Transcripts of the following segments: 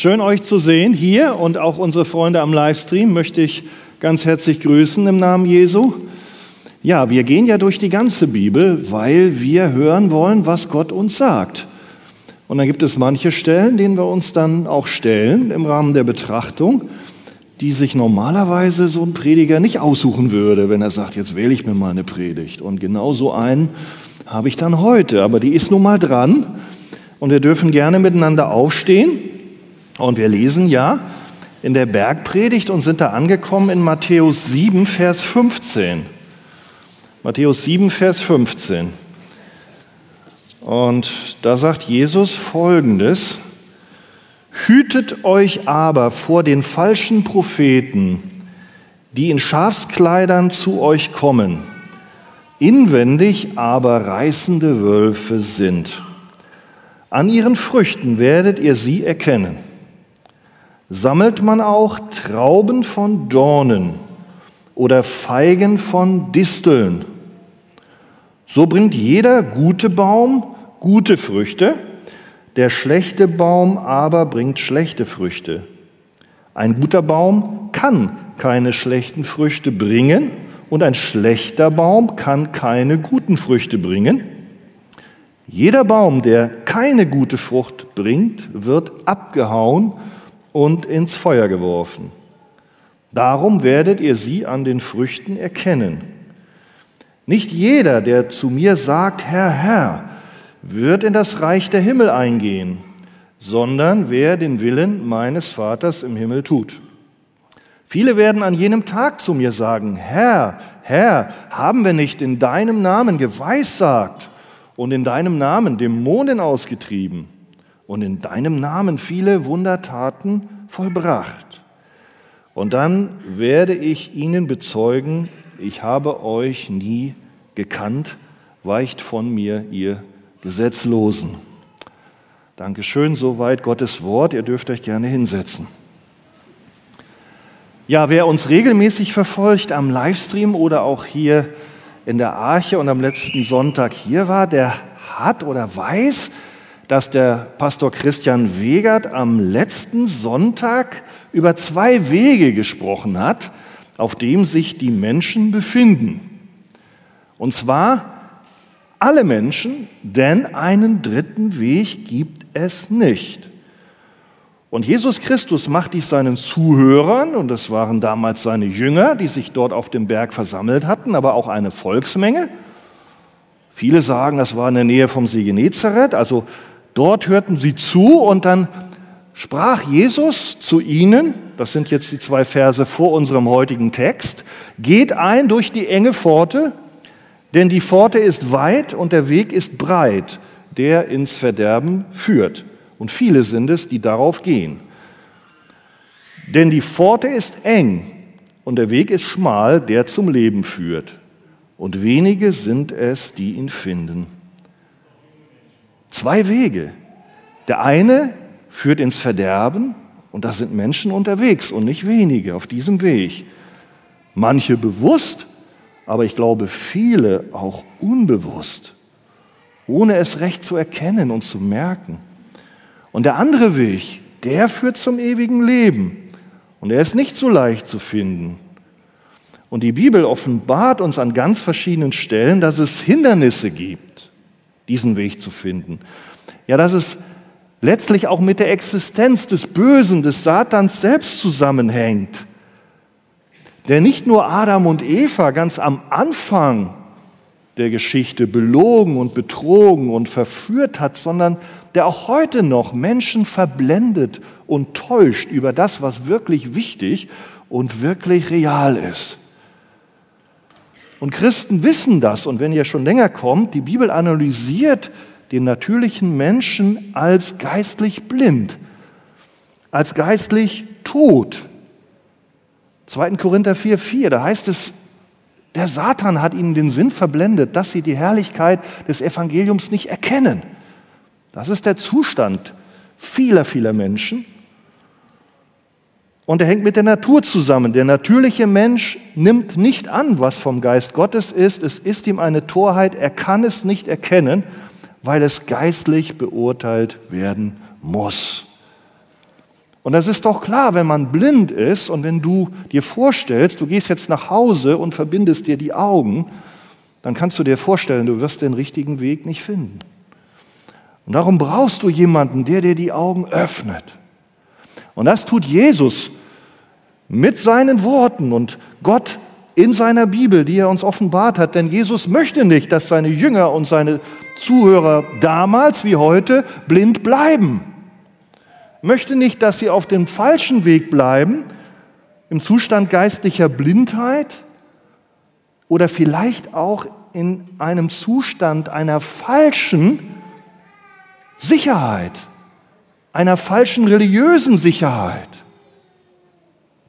Schön euch zu sehen hier und auch unsere Freunde am Livestream möchte ich ganz herzlich grüßen im Namen Jesu. Ja, wir gehen ja durch die ganze Bibel, weil wir hören wollen, was Gott uns sagt. Und dann gibt es manche Stellen, denen wir uns dann auch stellen im Rahmen der Betrachtung, die sich normalerweise so ein Prediger nicht aussuchen würde, wenn er sagt, jetzt wähle ich mir mal eine Predigt. Und genau so einen habe ich dann heute, aber die ist nun mal dran und wir dürfen gerne miteinander aufstehen und wir lesen ja in der Bergpredigt und sind da angekommen in Matthäus 7, Vers 15. Matthäus 7, Vers 15. Und da sagt Jesus Folgendes, Hütet euch aber vor den falschen Propheten, die in Schafskleidern zu euch kommen, inwendig aber reißende Wölfe sind. An ihren Früchten werdet ihr sie erkennen sammelt man auch Trauben von Dornen oder Feigen von Disteln. So bringt jeder gute Baum gute Früchte, der schlechte Baum aber bringt schlechte Früchte. Ein guter Baum kann keine schlechten Früchte bringen und ein schlechter Baum kann keine guten Früchte bringen. Jeder Baum, der keine gute Frucht bringt, wird abgehauen und ins Feuer geworfen. Darum werdet ihr sie an den Früchten erkennen. Nicht jeder, der zu mir sagt, Herr, Herr, wird in das Reich der Himmel eingehen, sondern wer den Willen meines Vaters im Himmel tut. Viele werden an jenem Tag zu mir sagen, Herr, Herr, haben wir nicht in deinem Namen geweissagt und in deinem Namen Dämonen ausgetrieben? Und in deinem Namen viele Wundertaten vollbracht. Und dann werde ich ihnen bezeugen, ich habe euch nie gekannt, weicht von mir, ihr Gesetzlosen. Dankeschön, soweit Gottes Wort. Ihr dürft euch gerne hinsetzen. Ja, wer uns regelmäßig verfolgt am Livestream oder auch hier in der Arche und am letzten Sonntag hier war, der hat oder weiß, dass der Pastor Christian Wegert am letzten Sonntag über zwei Wege gesprochen hat, auf dem sich die Menschen befinden. Und zwar alle Menschen, denn einen dritten Weg gibt es nicht. Und Jesus Christus macht dies seinen Zuhörern, und das waren damals seine Jünger, die sich dort auf dem Berg versammelt hatten, aber auch eine Volksmenge. Viele sagen, das war in der Nähe vom See Genezareth, also Dort hörten sie zu und dann sprach Jesus zu ihnen, das sind jetzt die zwei Verse vor unserem heutigen Text, geht ein durch die enge Pforte, denn die Pforte ist weit und der Weg ist breit, der ins Verderben führt. Und viele sind es, die darauf gehen. Denn die Pforte ist eng und der Weg ist schmal, der zum Leben führt. Und wenige sind es, die ihn finden. Zwei Wege. Der eine führt ins Verderben und da sind Menschen unterwegs und nicht wenige auf diesem Weg. Manche bewusst, aber ich glaube viele auch unbewusst, ohne es recht zu erkennen und zu merken. Und der andere Weg, der führt zum ewigen Leben und er ist nicht so leicht zu finden. Und die Bibel offenbart uns an ganz verschiedenen Stellen, dass es Hindernisse gibt diesen Weg zu finden. Ja, dass es letztlich auch mit der Existenz des Bösen, des Satans selbst zusammenhängt. Der nicht nur Adam und Eva ganz am Anfang der Geschichte belogen und betrogen und verführt hat, sondern der auch heute noch Menschen verblendet und täuscht über das, was wirklich wichtig und wirklich real ist. Und Christen wissen das. Und wenn ihr schon länger kommt, die Bibel analysiert den natürlichen Menschen als geistlich blind, als geistlich tot. 2. Korinther 4,4, da heißt es, der Satan hat ihnen den Sinn verblendet, dass sie die Herrlichkeit des Evangeliums nicht erkennen. Das ist der Zustand vieler, vieler Menschen. Und er hängt mit der Natur zusammen. Der natürliche Mensch nimmt nicht an, was vom Geist Gottes ist. Es ist ihm eine Torheit. Er kann es nicht erkennen, weil es geistlich beurteilt werden muss. Und das ist doch klar, wenn man blind ist und wenn du dir vorstellst, du gehst jetzt nach Hause und verbindest dir die Augen, dann kannst du dir vorstellen, du wirst den richtigen Weg nicht finden. Und darum brauchst du jemanden, der dir die Augen öffnet. Und das tut Jesus mit seinen Worten und Gott in seiner Bibel, die er uns offenbart hat. Denn Jesus möchte nicht, dass seine Jünger und seine Zuhörer damals wie heute blind bleiben. Möchte nicht, dass sie auf dem falschen Weg bleiben, im Zustand geistlicher Blindheit oder vielleicht auch in einem Zustand einer falschen Sicherheit, einer falschen religiösen Sicherheit.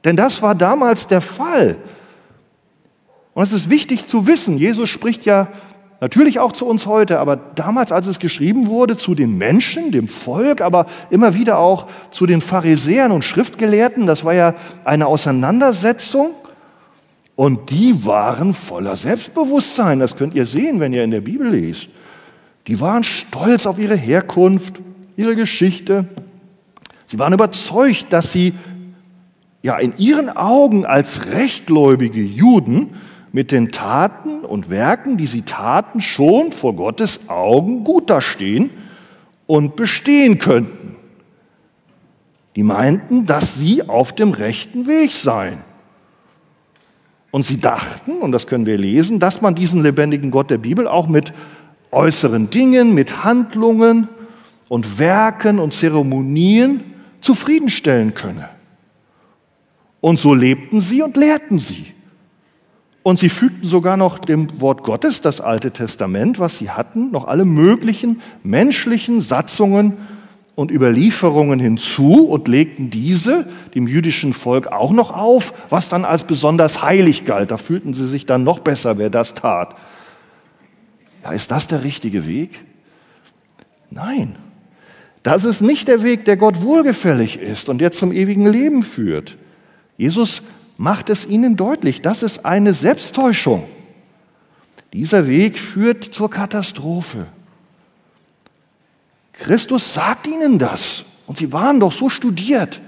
Denn das war damals der Fall. Und es ist wichtig zu wissen, Jesus spricht ja natürlich auch zu uns heute, aber damals, als es geschrieben wurde, zu den Menschen, dem Volk, aber immer wieder auch zu den Pharisäern und Schriftgelehrten, das war ja eine Auseinandersetzung. Und die waren voller Selbstbewusstsein. Das könnt ihr sehen, wenn ihr in der Bibel lest. Die waren stolz auf ihre Herkunft, ihre Geschichte. Sie waren überzeugt, dass sie ja in ihren Augen als rechtgläubige Juden mit den Taten und Werken, die sie taten, schon vor Gottes Augen gut dastehen und bestehen könnten. Die meinten, dass sie auf dem rechten Weg seien. Und sie dachten, und das können wir lesen, dass man diesen lebendigen Gott der Bibel auch mit äußeren Dingen, mit Handlungen und Werken und Zeremonien zufriedenstellen könne. Und so lebten sie und lehrten sie. Und sie fügten sogar noch dem Wort Gottes, das Alte Testament, was sie hatten, noch alle möglichen menschlichen Satzungen und Überlieferungen hinzu und legten diese dem jüdischen Volk auch noch auf, was dann als besonders heilig galt. Da fühlten sie sich dann noch besser, wer das tat. Ja, ist das der richtige Weg? Nein, das ist nicht der Weg, der Gott wohlgefällig ist und der zum ewigen Leben führt. Jesus macht es ihnen deutlich, das ist eine Selbsttäuschung. Dieser Weg führt zur Katastrophe. Christus sagt ihnen das und sie waren doch so studiert.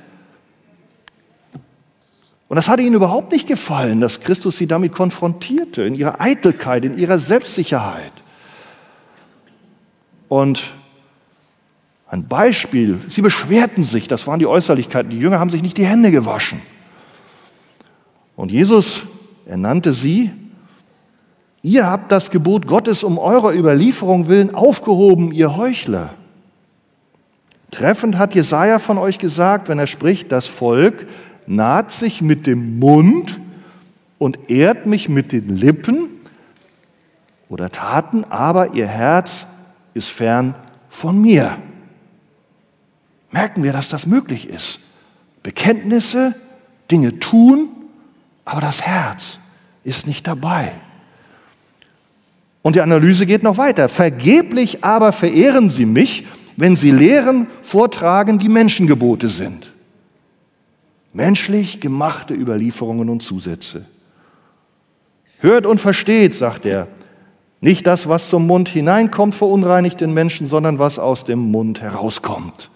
Und das hatte ihnen überhaupt nicht gefallen, dass Christus sie damit konfrontierte, in ihrer Eitelkeit, in ihrer Selbstsicherheit. Und ein Beispiel, sie beschwerten sich, das waren die Äußerlichkeiten, die Jünger haben sich nicht die Hände gewaschen. Und Jesus, er nannte sie, ihr habt das Gebot Gottes um eurer Überlieferung willen aufgehoben, ihr Heuchler. Treffend hat Jesaja von euch gesagt, wenn er spricht, das Volk naht sich mit dem Mund und ehrt mich mit den Lippen oder Taten, aber ihr Herz ist fern von mir. Merken wir, dass das möglich ist. Bekenntnisse, Dinge tun, aber das Herz ist nicht dabei. Und die Analyse geht noch weiter. Vergeblich aber verehren sie mich, wenn sie Lehren vortragen, die Menschengebote sind. Menschlich gemachte Überlieferungen und Zusätze. Hört und versteht, sagt er, nicht das, was zum Mund hineinkommt, verunreinigt den Menschen, sondern was aus dem Mund herauskommt.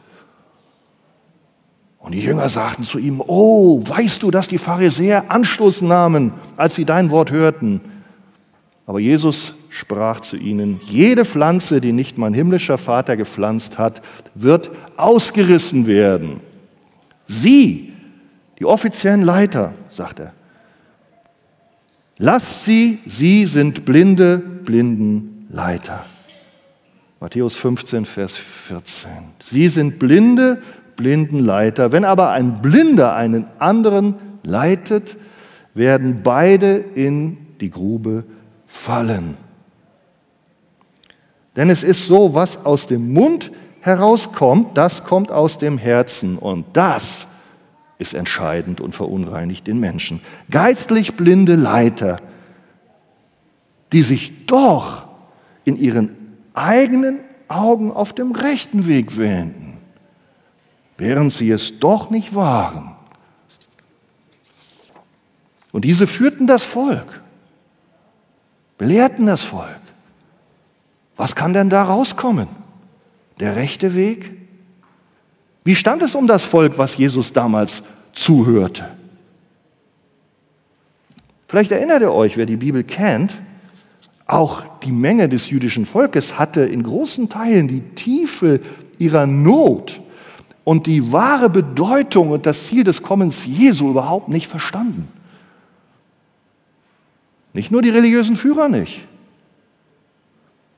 Und die Jünger sagten zu ihm, oh, weißt du, dass die Pharisäer Anschluss nahmen, als sie dein Wort hörten? Aber Jesus sprach zu ihnen, jede Pflanze, die nicht mein himmlischer Vater gepflanzt hat, wird ausgerissen werden. Sie, die offiziellen Leiter, sagt er, lasst sie, sie sind blinde, blinden Leiter. Matthäus 15, Vers 14. Sie sind blinde, blinden Leiter. Wenn aber ein Blinder einen anderen leitet, werden beide in die Grube fallen. Denn es ist so, was aus dem Mund herauskommt, das kommt aus dem Herzen. Und das ist entscheidend und verunreinigt den Menschen. Geistlich blinde Leiter, die sich doch in ihren eigenen Augen auf dem rechten Weg wählen während sie es doch nicht waren. Und diese führten das Volk, belehrten das Volk. Was kann denn da rauskommen? Der rechte Weg? Wie stand es um das Volk, was Jesus damals zuhörte? Vielleicht erinnert ihr euch, wer die Bibel kennt, auch die Menge des jüdischen Volkes hatte in großen Teilen die Tiefe ihrer Not und die wahre Bedeutung und das Ziel des Kommens Jesu überhaupt nicht verstanden. Nicht nur die religiösen Führer nicht.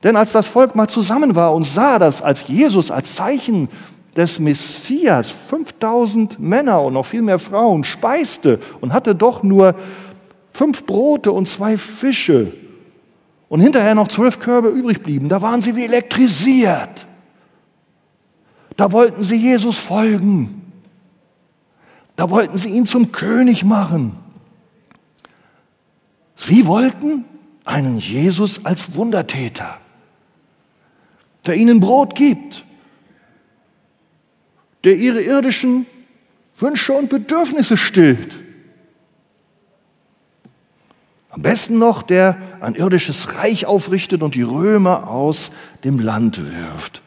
Denn als das Volk mal zusammen war und sah das als Jesus, als Zeichen des Messias, 5000 Männer und noch viel mehr Frauen speiste und hatte doch nur fünf Brote und zwei Fische und hinterher noch zwölf Körbe übrig blieben, da waren sie wie elektrisiert. Da wollten sie Jesus folgen. Da wollten sie ihn zum König machen. Sie wollten einen Jesus als Wundertäter, der ihnen Brot gibt, der ihre irdischen Wünsche und Bedürfnisse stillt. Am besten noch, der ein irdisches Reich aufrichtet und die Römer aus dem Land wirft.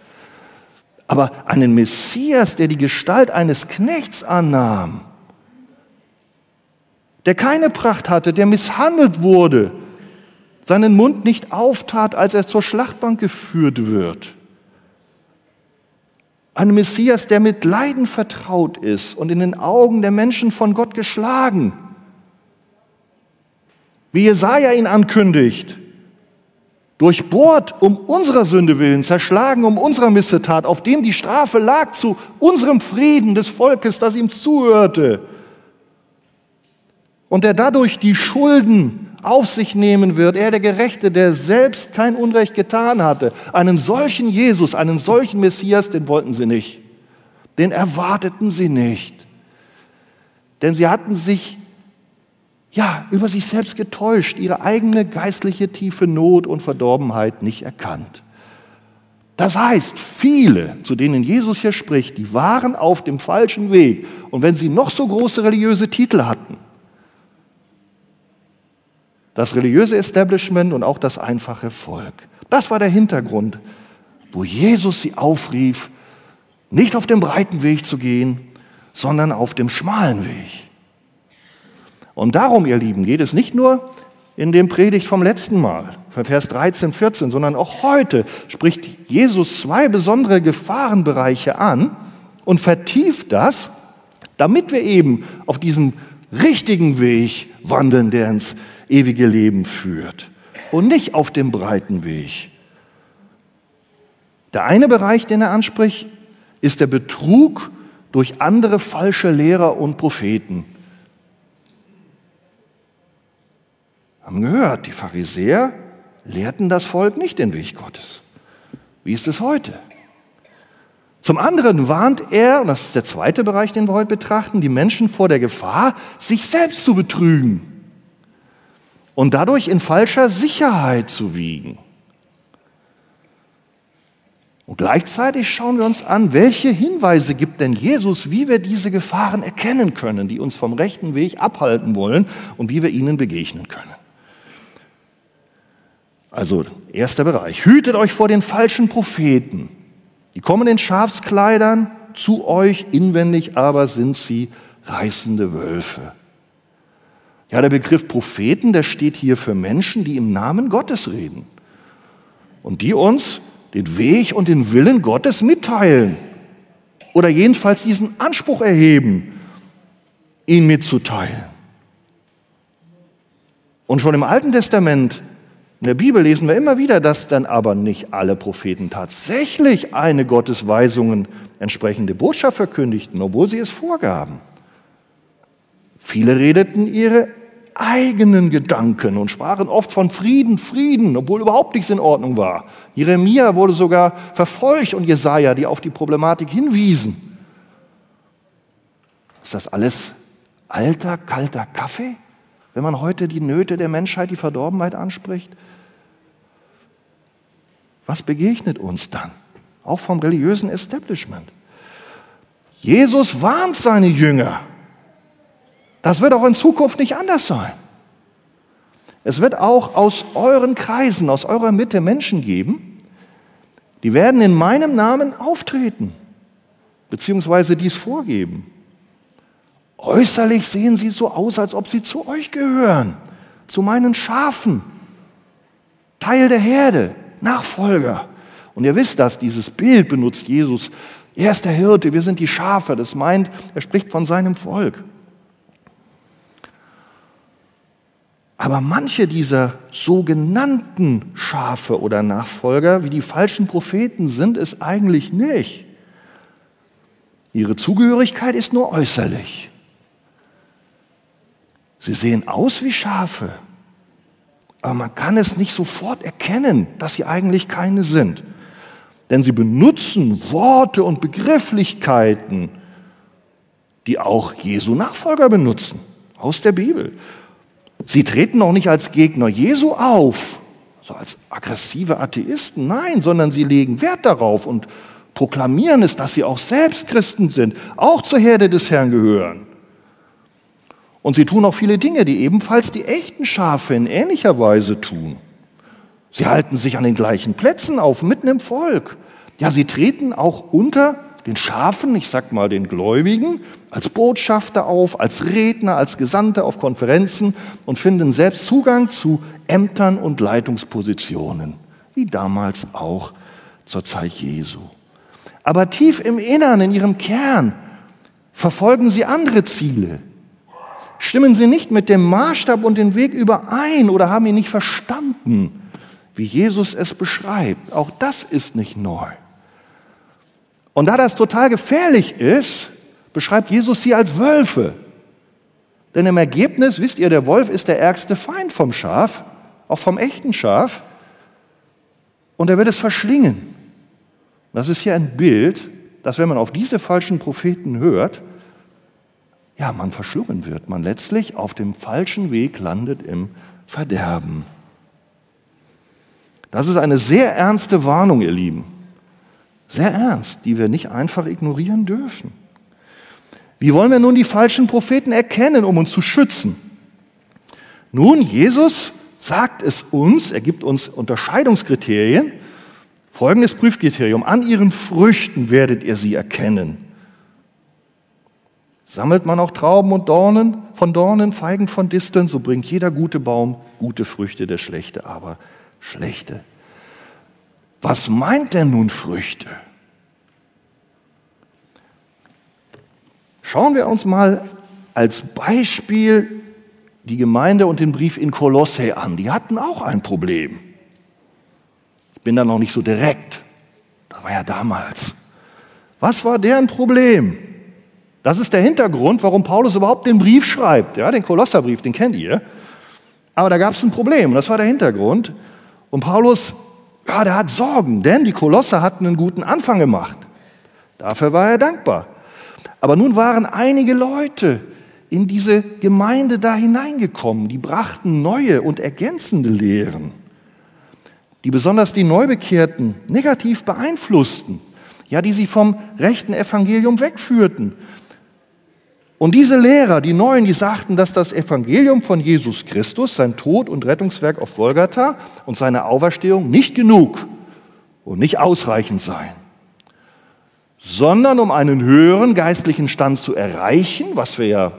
Aber einen Messias, der die Gestalt eines Knechts annahm, der keine Pracht hatte, der misshandelt wurde, seinen Mund nicht auftat, als er zur Schlachtbank geführt wird. Ein Messias, der mit Leiden vertraut ist und in den Augen der Menschen von Gott geschlagen wie Jesaja ihn ankündigt, durchbohrt um unserer Sünde willen, zerschlagen um unserer Missetat, auf dem die Strafe lag zu unserem Frieden des Volkes, das ihm zuhörte. Und der dadurch die Schulden auf sich nehmen wird, er der Gerechte, der selbst kein Unrecht getan hatte. Einen solchen Jesus, einen solchen Messias, den wollten sie nicht. Den erwarteten sie nicht. Denn sie hatten sich ja, über sich selbst getäuscht, ihre eigene geistliche tiefe Not und Verdorbenheit nicht erkannt. Das heißt, viele, zu denen Jesus hier spricht, die waren auf dem falschen Weg. Und wenn sie noch so große religiöse Titel hatten, das religiöse Establishment und auch das einfache Volk, das war der Hintergrund, wo Jesus sie aufrief, nicht auf dem breiten Weg zu gehen, sondern auf dem schmalen Weg. Und darum, ihr Lieben, geht es nicht nur in dem Predigt vom letzten Mal, Vers 13, 14, sondern auch heute spricht Jesus zwei besondere Gefahrenbereiche an und vertieft das, damit wir eben auf diesem richtigen Weg wandeln, der ins ewige Leben führt und nicht auf dem breiten Weg. Der eine Bereich, den er anspricht, ist der Betrug durch andere falsche Lehrer und Propheten. Haben gehört, die Pharisäer lehrten das Volk nicht den Weg Gottes. Wie ist es heute? Zum anderen warnt er, und das ist der zweite Bereich, den wir heute betrachten, die Menschen vor der Gefahr, sich selbst zu betrügen und dadurch in falscher Sicherheit zu wiegen. Und gleichzeitig schauen wir uns an, welche Hinweise gibt denn Jesus, wie wir diese Gefahren erkennen können, die uns vom rechten Weg abhalten wollen und wie wir ihnen begegnen können. Also erster Bereich. Hütet euch vor den falschen Propheten. Die kommen in Schafskleidern zu euch, inwendig aber sind sie reißende Wölfe. Ja, der Begriff Propheten, der steht hier für Menschen, die im Namen Gottes reden und die uns den Weg und den Willen Gottes mitteilen oder jedenfalls diesen Anspruch erheben, ihn mitzuteilen. Und schon im Alten Testament in der Bibel lesen wir immer wieder, dass dann aber nicht alle Propheten tatsächlich eine Gottes Weisungen entsprechende Botschaft verkündigten, obwohl sie es vorgaben. Viele redeten ihre eigenen Gedanken und sprachen oft von Frieden, Frieden, obwohl überhaupt nichts in Ordnung war. Jeremia wurde sogar verfolgt und Jesaja, die auf die Problematik hinwiesen. Ist das alles alter, kalter Kaffee, wenn man heute die Nöte der Menschheit, die Verdorbenheit anspricht? Was begegnet uns dann? Auch vom religiösen Establishment. Jesus warnt seine Jünger. Das wird auch in Zukunft nicht anders sein. Es wird auch aus euren Kreisen, aus eurer Mitte Menschen geben, die werden in meinem Namen auftreten. beziehungsweise dies vorgeben. Äußerlich sehen sie so aus, als ob sie zu euch gehören, zu meinen Schafen, Teil der Herde, Nachfolger. Und ihr wisst das, dieses Bild benutzt Jesus. Er ist der Hirte, wir sind die Schafe. Das meint, er spricht von seinem Volk. Aber manche dieser sogenannten Schafe oder Nachfolger, wie die falschen Propheten sind, es eigentlich nicht. Ihre Zugehörigkeit ist nur äußerlich. Sie sehen aus wie Schafe, aber man kann es nicht sofort erkennen, dass sie eigentlich keine sind. Denn sie benutzen Worte und Begrifflichkeiten, die auch Jesu Nachfolger benutzen, aus der Bibel. Sie treten auch nicht als Gegner Jesu auf, so als aggressive Atheisten, nein, sondern sie legen Wert darauf und proklamieren es, dass sie auch selbst Christen sind, auch zur Herde des Herrn gehören. Und sie tun auch viele Dinge, die ebenfalls die echten Schafe in ähnlicher Weise tun. Sie halten sich an den gleichen Plätzen auf, mitten im Volk. Ja, sie treten auch unter den Schafen, ich sag mal den Gläubigen, als Botschafter auf, als Redner, als Gesandte auf Konferenzen und finden selbst Zugang zu Ämtern und Leitungspositionen, wie damals auch zur Zeit Jesu. Aber tief im Innern, in ihrem Kern, verfolgen sie andere Ziele. Stimmen sie nicht mit dem Maßstab und dem Weg überein oder haben ihn nicht verstanden, wie Jesus es beschreibt. Auch das ist nicht neu. Und da das total gefährlich ist, beschreibt Jesus sie als Wölfe. Denn im Ergebnis, wisst ihr, der Wolf ist der ärgste Feind vom Schaf, auch vom echten Schaf. Und er wird es verschlingen. Das ist hier ein Bild, dass wenn man auf diese falschen Propheten hört, ja, man verschlungen wird, man letztlich auf dem falschen Weg landet im Verderben. Das ist eine sehr ernste Warnung, ihr Lieben sehr ernst, die wir nicht einfach ignorieren dürfen. Wie wollen wir nun die falschen Propheten erkennen, um uns zu schützen? Nun, Jesus sagt es uns, er gibt uns Unterscheidungskriterien. Folgendes Prüfkriterium, an ihren Früchten werdet ihr sie erkennen. Sammelt man auch Trauben und Dornen von Dornen, Feigen von Disteln, so bringt jeder gute Baum gute Früchte, der schlechte aber schlechte. Was meint denn nun Früchte? Schauen wir uns mal als Beispiel die Gemeinde und den Brief in Kolosse an. Die hatten auch ein Problem. Ich bin da noch nicht so direkt. Das war ja damals. Was war deren Problem? Das ist der Hintergrund, warum Paulus überhaupt den Brief schreibt. Ja, den Kolosserbrief, den kennt ihr. Aber da gab es ein Problem und das war der Hintergrund. Und Paulus ja, der hat Sorgen, denn die Kolosse hatten einen guten Anfang gemacht. Dafür war er dankbar. Aber nun waren einige Leute in diese Gemeinde da hineingekommen, die brachten neue und ergänzende Lehren, die besonders die Neubekehrten negativ beeinflussten, ja, die sie vom rechten Evangelium wegführten und diese Lehrer, die Neuen, die sagten, dass das Evangelium von Jesus Christus, sein Tod und Rettungswerk auf Golgatha und seine Auferstehung nicht genug und nicht ausreichend seien, sondern um einen höheren geistlichen Stand zu erreichen, was wir ja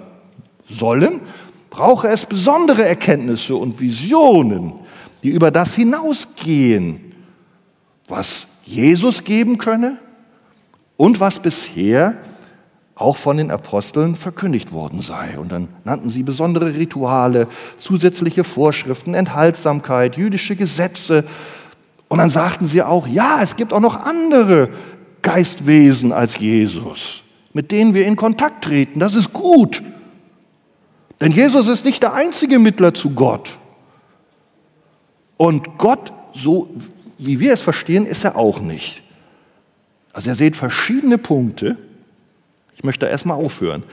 sollen, brauche es besondere Erkenntnisse und Visionen, die über das hinausgehen, was Jesus geben könne und was bisher auch von den Aposteln verkündigt worden sei. Und dann nannten sie besondere Rituale, zusätzliche Vorschriften, Enthaltsamkeit, jüdische Gesetze. Und dann sagten sie auch, ja, es gibt auch noch andere Geistwesen als Jesus, mit denen wir in Kontakt treten. Das ist gut. Denn Jesus ist nicht der einzige Mittler zu Gott. Und Gott, so wie wir es verstehen, ist er auch nicht. Also er seht verschiedene Punkte, ich möchte erstmal aufhören.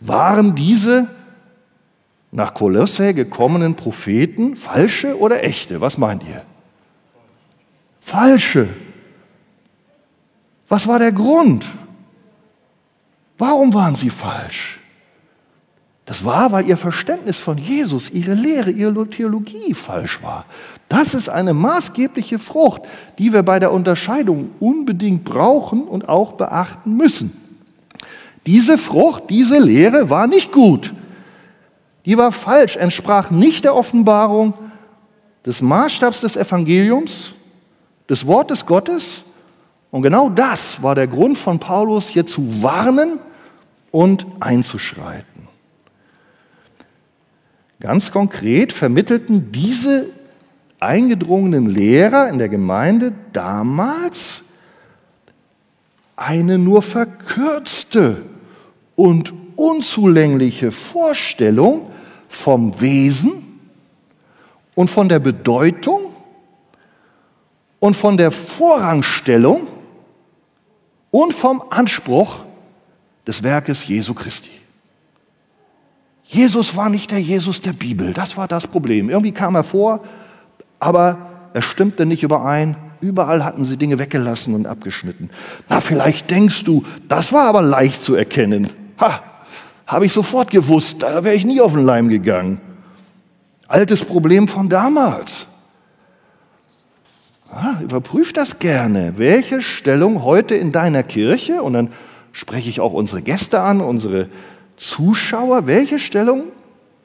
Waren diese nach Kolosse gekommenen Propheten falsche oder echte? Was meint ihr? Falsche. Was war der Grund? Warum waren sie falsch? Das war, weil ihr Verständnis von Jesus, ihre Lehre, ihre Theologie falsch war. Das ist eine maßgebliche Frucht, die wir bei der Unterscheidung unbedingt brauchen und auch beachten müssen. Diese Frucht, diese Lehre war nicht gut. Die war falsch, entsprach nicht der Offenbarung des Maßstabs des Evangeliums, des Wortes Gottes. Und genau das war der Grund von Paulus, hier zu warnen und einzuschreiten. Ganz konkret vermittelten diese eingedrungenen Lehrer in der Gemeinde damals eine nur verkürzte und unzulängliche Vorstellung vom Wesen und von der Bedeutung und von der Vorrangstellung und vom Anspruch des Werkes Jesu Christi. Jesus war nicht der Jesus der Bibel. Das war das Problem. Irgendwie kam er vor, aber er stimmte nicht überein. Überall hatten sie Dinge weggelassen und abgeschnitten. Na, vielleicht denkst du, das war aber leicht zu erkennen. Ha, habe ich sofort gewusst, da wäre ich nie auf den Leim gegangen. Altes Problem von damals. Ah, überprüf das gerne. Welche Stellung heute in deiner Kirche, und dann spreche ich auch unsere Gäste an, unsere Zuschauer, welche Stellung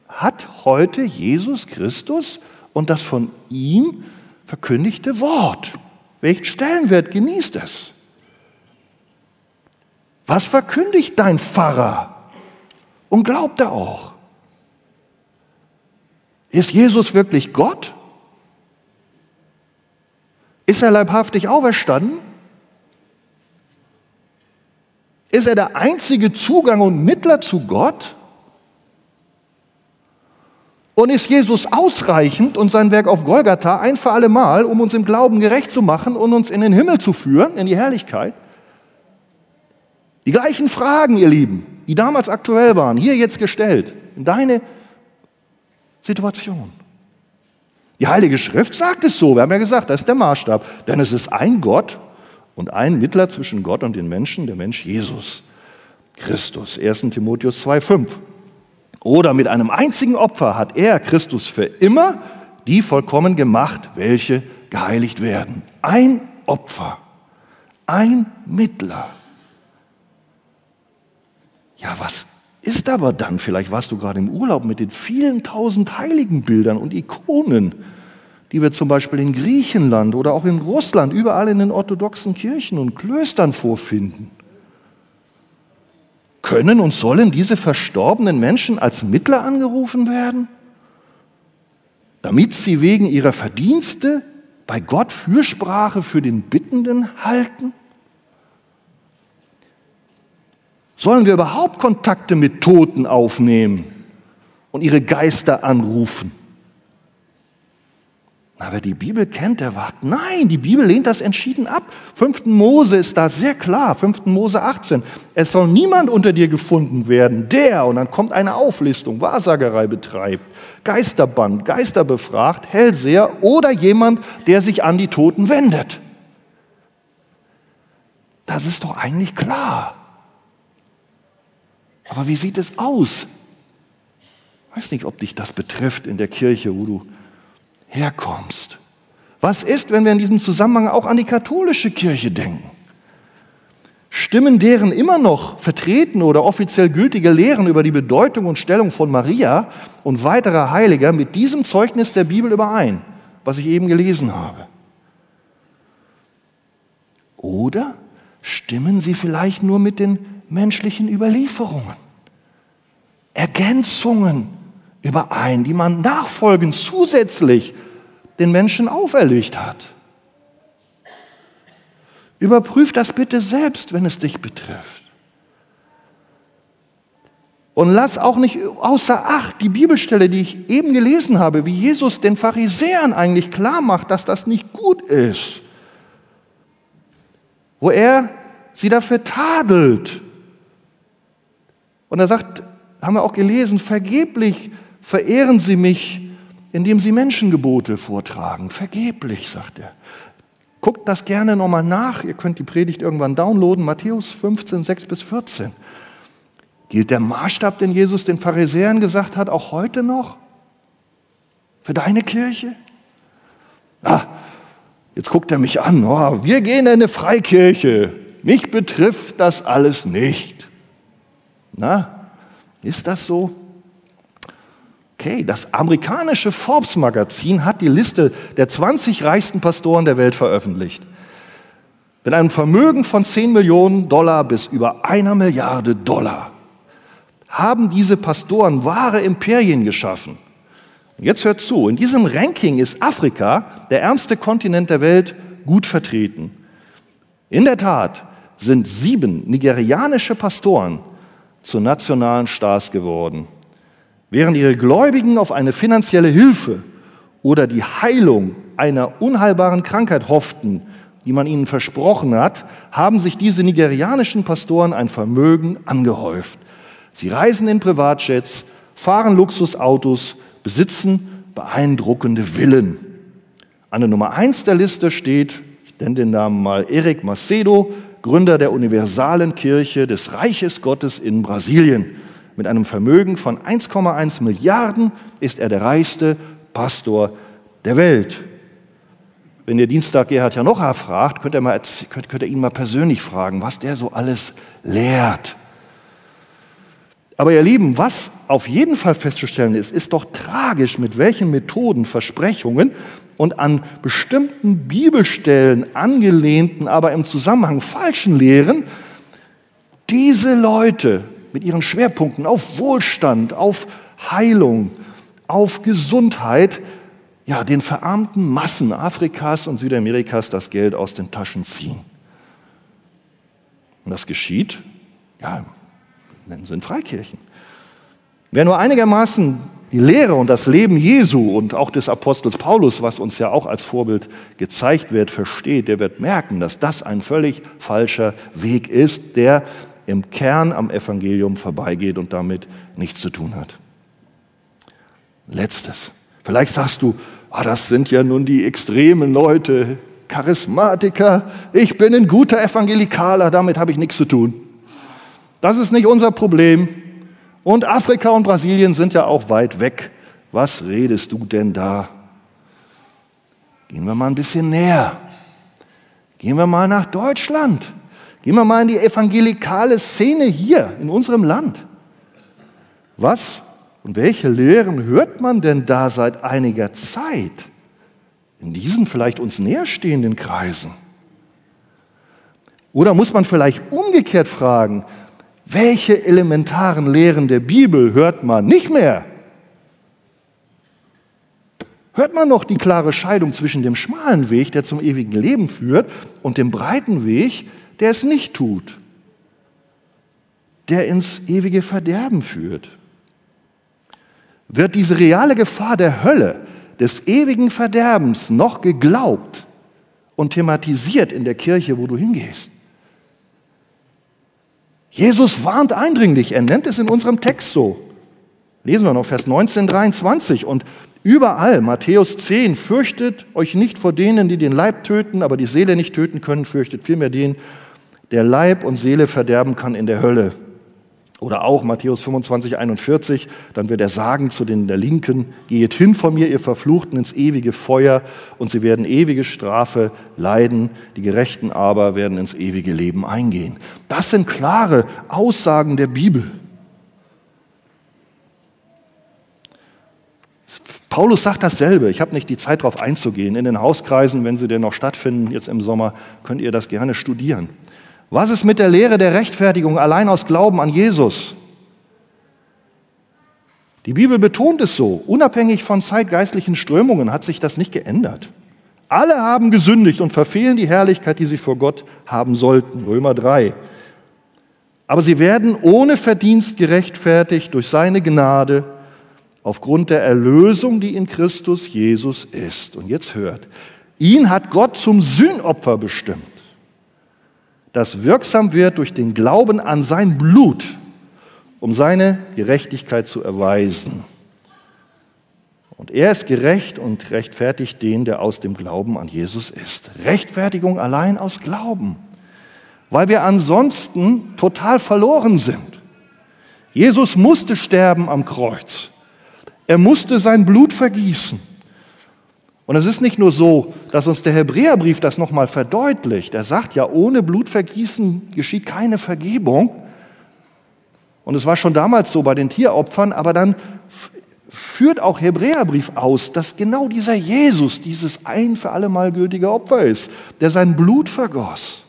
hat heute Jesus Christus und das von ihm verkündigte Wort? Welchen Stellenwert genießt es? Was verkündigt dein Pfarrer? Und glaubt er auch? Ist Jesus wirklich Gott? Ist er leibhaftig auferstanden? Ist er der einzige Zugang und Mittler zu Gott? Und ist Jesus ausreichend und sein Werk auf Golgatha ein für alle Mal, um uns im Glauben gerecht zu machen und uns in den Himmel zu führen, in die Herrlichkeit? Die gleichen Fragen, ihr Lieben, die damals aktuell waren, hier jetzt gestellt, in deine Situation. Die Heilige Schrift sagt es so, wir haben ja gesagt, das ist der Maßstab, denn es ist ein Gott und ein Mittler zwischen Gott und den Menschen, der Mensch Jesus Christus. 1 Timotheus 2,5. Oder mit einem einzigen Opfer hat er, Christus, für immer die vollkommen gemacht, welche geheiligt werden. Ein Opfer, ein Mittler. Ja, was ist aber dann? Vielleicht warst du gerade im Urlaub mit den vielen tausend Heiligenbildern und Ikonen die wir zum Beispiel in Griechenland oder auch in Russland, überall in den orthodoxen Kirchen und Klöstern vorfinden. Können und sollen diese verstorbenen Menschen als Mittler angerufen werden, damit sie wegen ihrer Verdienste bei Gott Fürsprache für den Bittenden halten? Sollen wir überhaupt Kontakte mit Toten aufnehmen und ihre Geister anrufen? Na, wer die Bibel kennt, der wacht. Nein, die Bibel lehnt das entschieden ab. 5. Mose ist da sehr klar, 5. Mose 18. Es soll niemand unter dir gefunden werden, der, und dann kommt eine Auflistung, Wahrsagerei betreibt, Geisterband, Geister befragt, Hellseher oder jemand, der sich an die Toten wendet. Das ist doch eigentlich klar. Aber wie sieht es aus? Ich weiß nicht, ob dich das betrifft in der Kirche, wo du herkommst. Was ist, wenn wir in diesem Zusammenhang auch an die katholische Kirche denken? Stimmen deren immer noch vertreten oder offiziell gültige Lehren über die Bedeutung und Stellung von Maria und weiterer Heiliger mit diesem Zeugnis der Bibel überein, was ich eben gelesen habe? Oder stimmen sie vielleicht nur mit den menschlichen Überlieferungen, Ergänzungen überein, die man nachfolgend zusätzlich den Menschen auferlegt hat. Überprüf das bitte selbst, wenn es dich betrifft. Und lass auch nicht außer Acht die Bibelstelle, die ich eben gelesen habe, wie Jesus den Pharisäern eigentlich klar macht, dass das nicht gut ist. Wo er sie dafür tadelt. Und er sagt, haben wir auch gelesen, vergeblich verehren sie mich indem sie Menschengebote vortragen. Vergeblich, sagt er. Guckt das gerne nochmal nach. Ihr könnt die Predigt irgendwann downloaden. Matthäus 15, 6 bis 14. Gilt der Maßstab, den Jesus den Pharisäern gesagt hat, auch heute noch? Für deine Kirche? Ah, jetzt guckt er mich an. Oh, wir gehen in eine Freikirche. Mich betrifft das alles nicht. Na, ist das so? Okay, das amerikanische Forbes-Magazin hat die Liste der 20 reichsten Pastoren der Welt veröffentlicht. Mit einem Vermögen von 10 Millionen Dollar bis über einer Milliarde Dollar haben diese Pastoren wahre Imperien geschaffen. Jetzt hört zu, in diesem Ranking ist Afrika, der ärmste Kontinent der Welt, gut vertreten. In der Tat sind sieben nigerianische Pastoren zu nationalen Stars geworden. Während ihre Gläubigen auf eine finanzielle Hilfe oder die Heilung einer unheilbaren Krankheit hofften, die man ihnen versprochen hat, haben sich diese nigerianischen Pastoren ein Vermögen angehäuft. Sie reisen in Privatjets, fahren Luxusautos, besitzen beeindruckende Villen. An der Nummer eins der Liste steht, ich nenne den Namen mal Eric Macedo, Gründer der Universalen Kirche des Reiches Gottes in Brasilien. Mit einem Vermögen von 1,1 Milliarden ist er der reichste Pastor der Welt. Wenn ihr Dienstag Gerhard Janocha fragt, könnt ihr, mal, könnt, könnt ihr ihn mal persönlich fragen, was der so alles lehrt. Aber ihr Lieben, was auf jeden Fall festzustellen ist, ist doch tragisch, mit welchen Methoden, Versprechungen und an bestimmten Bibelstellen angelehnten, aber im Zusammenhang falschen Lehren diese Leute mit ihren Schwerpunkten auf Wohlstand, auf Heilung, auf Gesundheit, ja, den verarmten Massen Afrikas und Südamerikas das Geld aus den Taschen ziehen. Und das geschieht, ja, nennen sie in Freikirchen. Wer nur einigermaßen die Lehre und das Leben Jesu und auch des Apostels Paulus, was uns ja auch als Vorbild gezeigt wird, versteht, der wird merken, dass das ein völlig falscher Weg ist, der im Kern am Evangelium vorbeigeht und damit nichts zu tun hat. Letztes. Vielleicht sagst du, ah, das sind ja nun die extremen Leute, Charismatiker, ich bin ein guter Evangelikaler, damit habe ich nichts zu tun. Das ist nicht unser Problem. Und Afrika und Brasilien sind ja auch weit weg. Was redest du denn da? Gehen wir mal ein bisschen näher. Gehen wir mal nach Deutschland. Gehen wir mal in die evangelikale Szene hier in unserem Land. Was und welche Lehren hört man denn da seit einiger Zeit in diesen vielleicht uns näherstehenden Kreisen? Oder muss man vielleicht umgekehrt fragen, welche elementaren Lehren der Bibel hört man nicht mehr? Hört man noch die klare Scheidung zwischen dem schmalen Weg, der zum ewigen Leben führt, und dem breiten Weg, der es nicht tut, der ins ewige Verderben führt? Wird diese reale Gefahr der Hölle, des ewigen Verderbens noch geglaubt und thematisiert in der Kirche, wo du hingehst? Jesus warnt eindringlich, er nennt es in unserem Text so. Lesen wir noch Vers 19, 23. Und überall, Matthäus 10, fürchtet euch nicht vor denen, die den Leib töten, aber die Seele nicht töten können, fürchtet vielmehr den, der Leib und Seele verderben kann in der Hölle. Oder auch Matthäus 25, 41, dann wird er sagen zu den der Linken, geht hin von mir, ihr Verfluchten, ins ewige Feuer und sie werden ewige Strafe leiden, die Gerechten aber werden ins ewige Leben eingehen. Das sind klare Aussagen der Bibel. Paulus sagt dasselbe. Ich habe nicht die Zeit darauf einzugehen. In den Hauskreisen, wenn sie denn noch stattfinden, jetzt im Sommer, könnt ihr das gerne studieren. Was ist mit der Lehre der Rechtfertigung allein aus Glauben an Jesus? Die Bibel betont es so, unabhängig von zeitgeistlichen Strömungen hat sich das nicht geändert. Alle haben gesündigt und verfehlen die Herrlichkeit, die sie vor Gott haben sollten. Römer 3. Aber sie werden ohne Verdienst gerechtfertigt durch seine Gnade aufgrund der Erlösung, die in Christus Jesus ist. Und jetzt hört, ihn hat Gott zum Sühnopfer bestimmt das wirksam wird durch den Glauben an sein Blut, um seine Gerechtigkeit zu erweisen. Und er ist gerecht und rechtfertigt den, der aus dem Glauben an Jesus ist. Rechtfertigung allein aus Glauben, weil wir ansonsten total verloren sind. Jesus musste sterben am Kreuz. Er musste sein Blut vergießen. Und es ist nicht nur so, dass uns der Hebräerbrief das nochmal verdeutlicht. Er sagt ja, ohne Blutvergießen geschieht keine Vergebung. Und es war schon damals so bei den Tieropfern, aber dann führt auch Hebräerbrief aus, dass genau dieser Jesus dieses ein für allemal gültige Opfer ist, der sein Blut vergoss.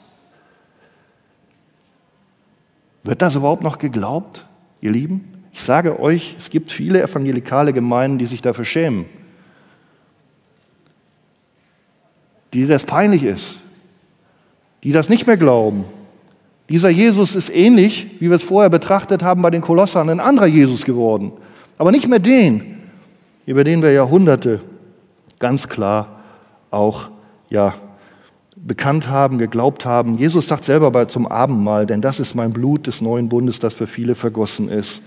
Wird das überhaupt noch geglaubt, ihr Lieben? Ich sage euch, es gibt viele evangelikale Gemeinden, die sich dafür schämen, die das peinlich ist, die das nicht mehr glauben. Dieser Jesus ist ähnlich, wie wir es vorher betrachtet haben bei den Kolossern, ein anderer Jesus geworden. Aber nicht mehr den, über den wir Jahrhunderte ganz klar auch ja, bekannt haben, geglaubt haben. Jesus sagt selber bei, zum Abendmahl, denn das ist mein Blut des neuen Bundes, das für viele vergossen ist.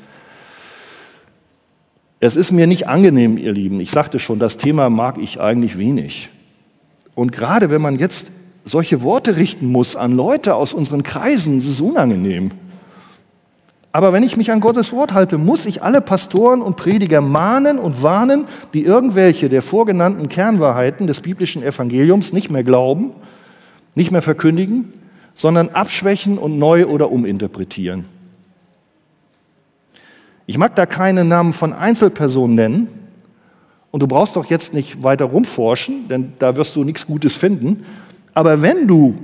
Es ist mir nicht angenehm, ihr Lieben. Ich sagte schon, das Thema mag ich eigentlich wenig. Und gerade wenn man jetzt solche Worte richten muss an Leute aus unseren Kreisen, ist es unangenehm. Aber wenn ich mich an Gottes Wort halte, muss ich alle Pastoren und Prediger mahnen und warnen, die irgendwelche der vorgenannten Kernwahrheiten des biblischen Evangeliums nicht mehr glauben, nicht mehr verkündigen, sondern abschwächen und neu oder uminterpretieren. Ich mag da keine Namen von Einzelpersonen nennen, und du brauchst doch jetzt nicht weiter rumforschen, denn da wirst du nichts Gutes finden. Aber wenn du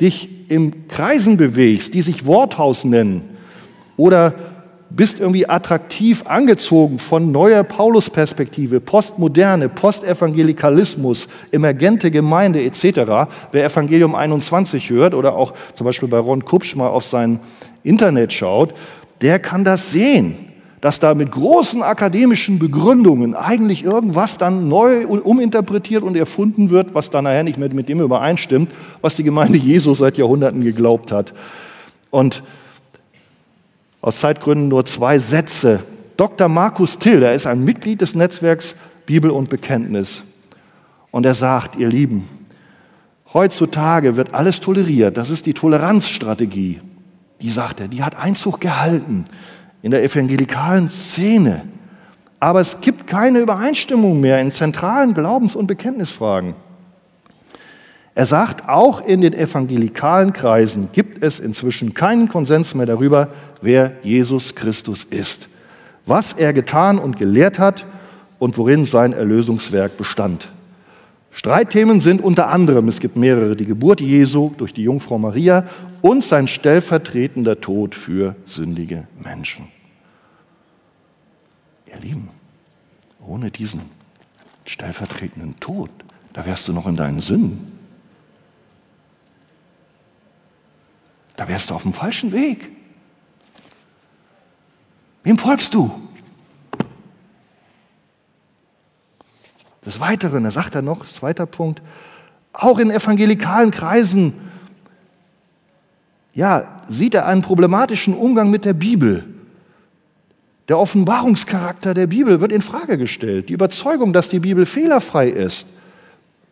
dich im Kreisen bewegst, die sich Worthaus nennen, oder bist irgendwie attraktiv angezogen von neuer Paulusperspektive, Postmoderne, Postevangelikalismus, emergente Gemeinde etc. Wer Evangelium 21 hört oder auch zum Beispiel bei Ron Kupsch mal auf sein Internet schaut, der kann das sehen, dass da mit großen akademischen Begründungen eigentlich irgendwas dann neu uminterpretiert und erfunden wird, was dann nachher nicht mehr mit dem übereinstimmt, was die Gemeinde Jesus seit Jahrhunderten geglaubt hat. Und aus Zeitgründen nur zwei Sätze. Dr. Markus Till, er ist ein Mitglied des Netzwerks Bibel und Bekenntnis. Und er sagt, ihr Lieben, heutzutage wird alles toleriert. Das ist die Toleranzstrategie. Die sagt er, die hat Einzug gehalten in der evangelikalen Szene. Aber es gibt keine Übereinstimmung mehr in zentralen Glaubens- und Bekenntnisfragen. Er sagt, auch in den evangelikalen Kreisen gibt es inzwischen keinen Konsens mehr darüber, wer Jesus Christus ist, was er getan und gelehrt hat und worin sein Erlösungswerk bestand. Streitthemen sind unter anderem, es gibt mehrere, die Geburt Jesu durch die Jungfrau Maria und sein stellvertretender Tod für sündige Menschen. Ihr Lieben, ohne diesen stellvertretenden Tod, da wärst du noch in deinen Sünden. Da wärst du auf dem falschen Weg. Wem folgst du? Des Weiteren, da sagt er noch, zweiter Punkt, auch in evangelikalen Kreisen, ja, sieht er einen problematischen Umgang mit der Bibel. Der Offenbarungscharakter der Bibel wird in Frage gestellt. Die Überzeugung, dass die Bibel fehlerfrei ist,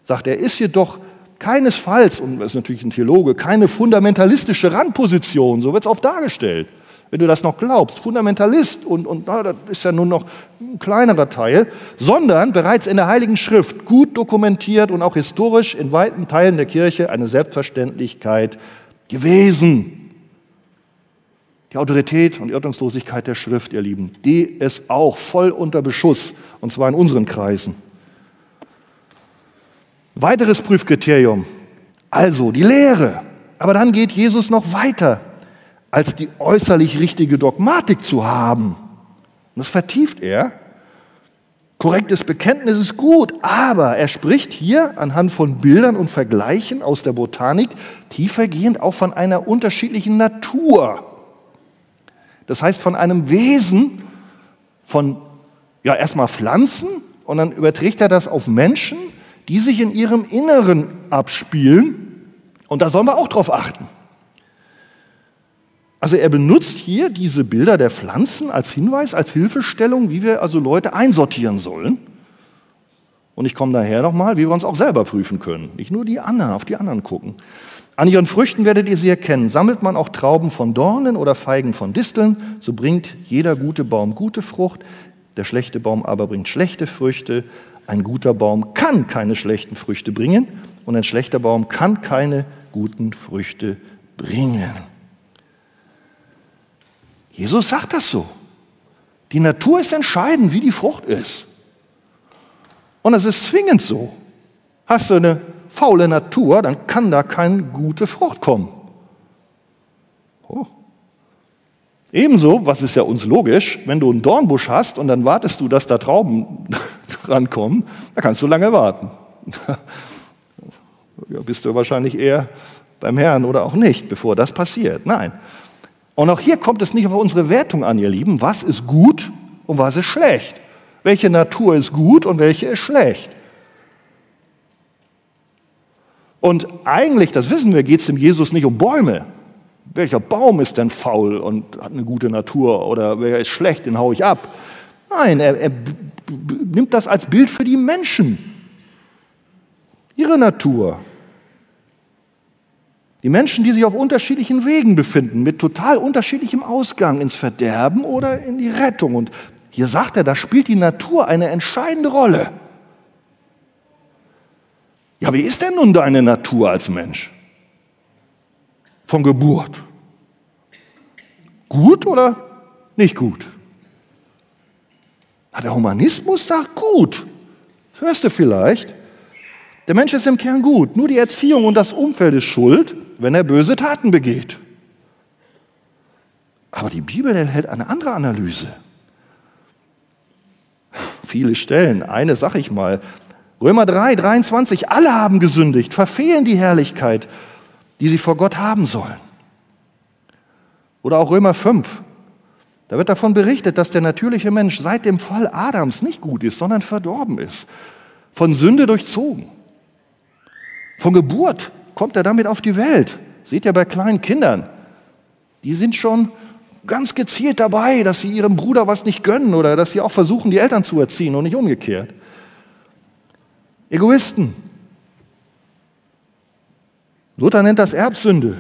sagt er, ist jedoch keinesfalls, und das ist natürlich ein Theologe, keine fundamentalistische Randposition, so wird es oft dargestellt wenn du das noch glaubst, Fundamentalist und, und na, das ist ja nur noch ein kleinerer Teil, sondern bereits in der Heiligen Schrift gut dokumentiert und auch historisch in weiten Teilen der Kirche eine Selbstverständlichkeit gewesen. Die Autorität und Irrtumslosigkeit der Schrift, ihr Lieben, die ist auch voll unter Beschuss, und zwar in unseren Kreisen. Weiteres Prüfkriterium, also die Lehre. Aber dann geht Jesus noch weiter als die äußerlich richtige Dogmatik zu haben. Und das vertieft er. Korrektes Bekenntnis ist gut, aber er spricht hier anhand von Bildern und Vergleichen aus der Botanik tiefergehend auch von einer unterschiedlichen Natur. Das heißt von einem Wesen von ja erstmal Pflanzen und dann überträgt er das auf Menschen, die sich in ihrem Inneren abspielen und da sollen wir auch drauf achten. Also er benutzt hier diese Bilder der Pflanzen als Hinweis, als Hilfestellung, wie wir also Leute einsortieren sollen. Und ich komme daher nochmal, wie wir uns auch selber prüfen können. Nicht nur die anderen, auf die anderen gucken. An ihren Früchten werdet ihr sie erkennen. Sammelt man auch Trauben von Dornen oder Feigen von Disteln, so bringt jeder gute Baum gute Frucht, der schlechte Baum aber bringt schlechte Früchte. Ein guter Baum kann keine schlechten Früchte bringen und ein schlechter Baum kann keine guten Früchte bringen. Jesus sagt das so. Die Natur ist entscheidend, wie die Frucht ist. Und es ist zwingend so. Hast du eine faule Natur, dann kann da keine gute Frucht kommen. Oh. Ebenso, was ist ja uns logisch, wenn du einen Dornbusch hast und dann wartest du, dass da Trauben rankommen, da kannst du lange warten. ja, bist du wahrscheinlich eher beim Herrn oder auch nicht, bevor das passiert. Nein. Und auch hier kommt es nicht auf unsere Wertung an, ihr Lieben. Was ist gut und was ist schlecht? Welche Natur ist gut und welche ist schlecht? Und eigentlich, das wissen wir, geht es dem Jesus nicht um Bäume. Welcher Baum ist denn faul und hat eine gute Natur oder wer ist schlecht, den haue ich ab. Nein, er, er nimmt das als Bild für die Menschen, ihre Natur. Die Menschen, die sich auf unterschiedlichen Wegen befinden, mit total unterschiedlichem Ausgang ins Verderben oder in die Rettung. Und hier sagt er, da spielt die Natur eine entscheidende Rolle. Ja, wie ist denn nun deine Natur als Mensch? Von Geburt. Gut oder nicht gut? Na, der Humanismus sagt gut. Hörst du vielleicht. Der Mensch ist im Kern gut. Nur die Erziehung und das Umfeld ist schuld, wenn er böse Taten begeht. Aber die Bibel enthält eine andere Analyse. Viele Stellen. Eine sag ich mal. Römer 3, 23, alle haben gesündigt, verfehlen die Herrlichkeit, die sie vor Gott haben sollen. Oder auch Römer 5, da wird davon berichtet, dass der natürliche Mensch seit dem Fall Adams nicht gut ist, sondern verdorben ist, von Sünde durchzogen. Von Geburt kommt er damit auf die Welt. Seht ihr bei kleinen Kindern, die sind schon ganz gezielt dabei, dass sie ihrem Bruder was nicht gönnen oder dass sie auch versuchen, die Eltern zu erziehen und nicht umgekehrt. Egoisten. Luther nennt das Erbsünde.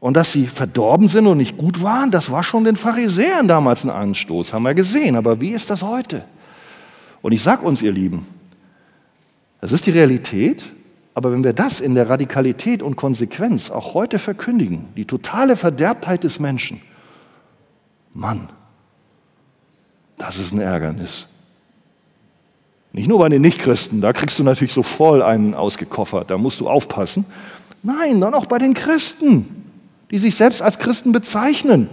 Und dass sie verdorben sind und nicht gut waren, das war schon den Pharisäern damals ein Anstoß, haben wir gesehen. Aber wie ist das heute? Und ich sage uns, ihr Lieben, das ist die Realität, aber wenn wir das in der Radikalität und Konsequenz auch heute verkündigen, die totale Verderbtheit des Menschen, Mann, das ist ein Ärgernis. Nicht nur bei den Nichtchristen, da kriegst du natürlich so voll einen ausgekoffert, da musst du aufpassen. Nein, dann auch bei den Christen, die sich selbst als Christen bezeichnen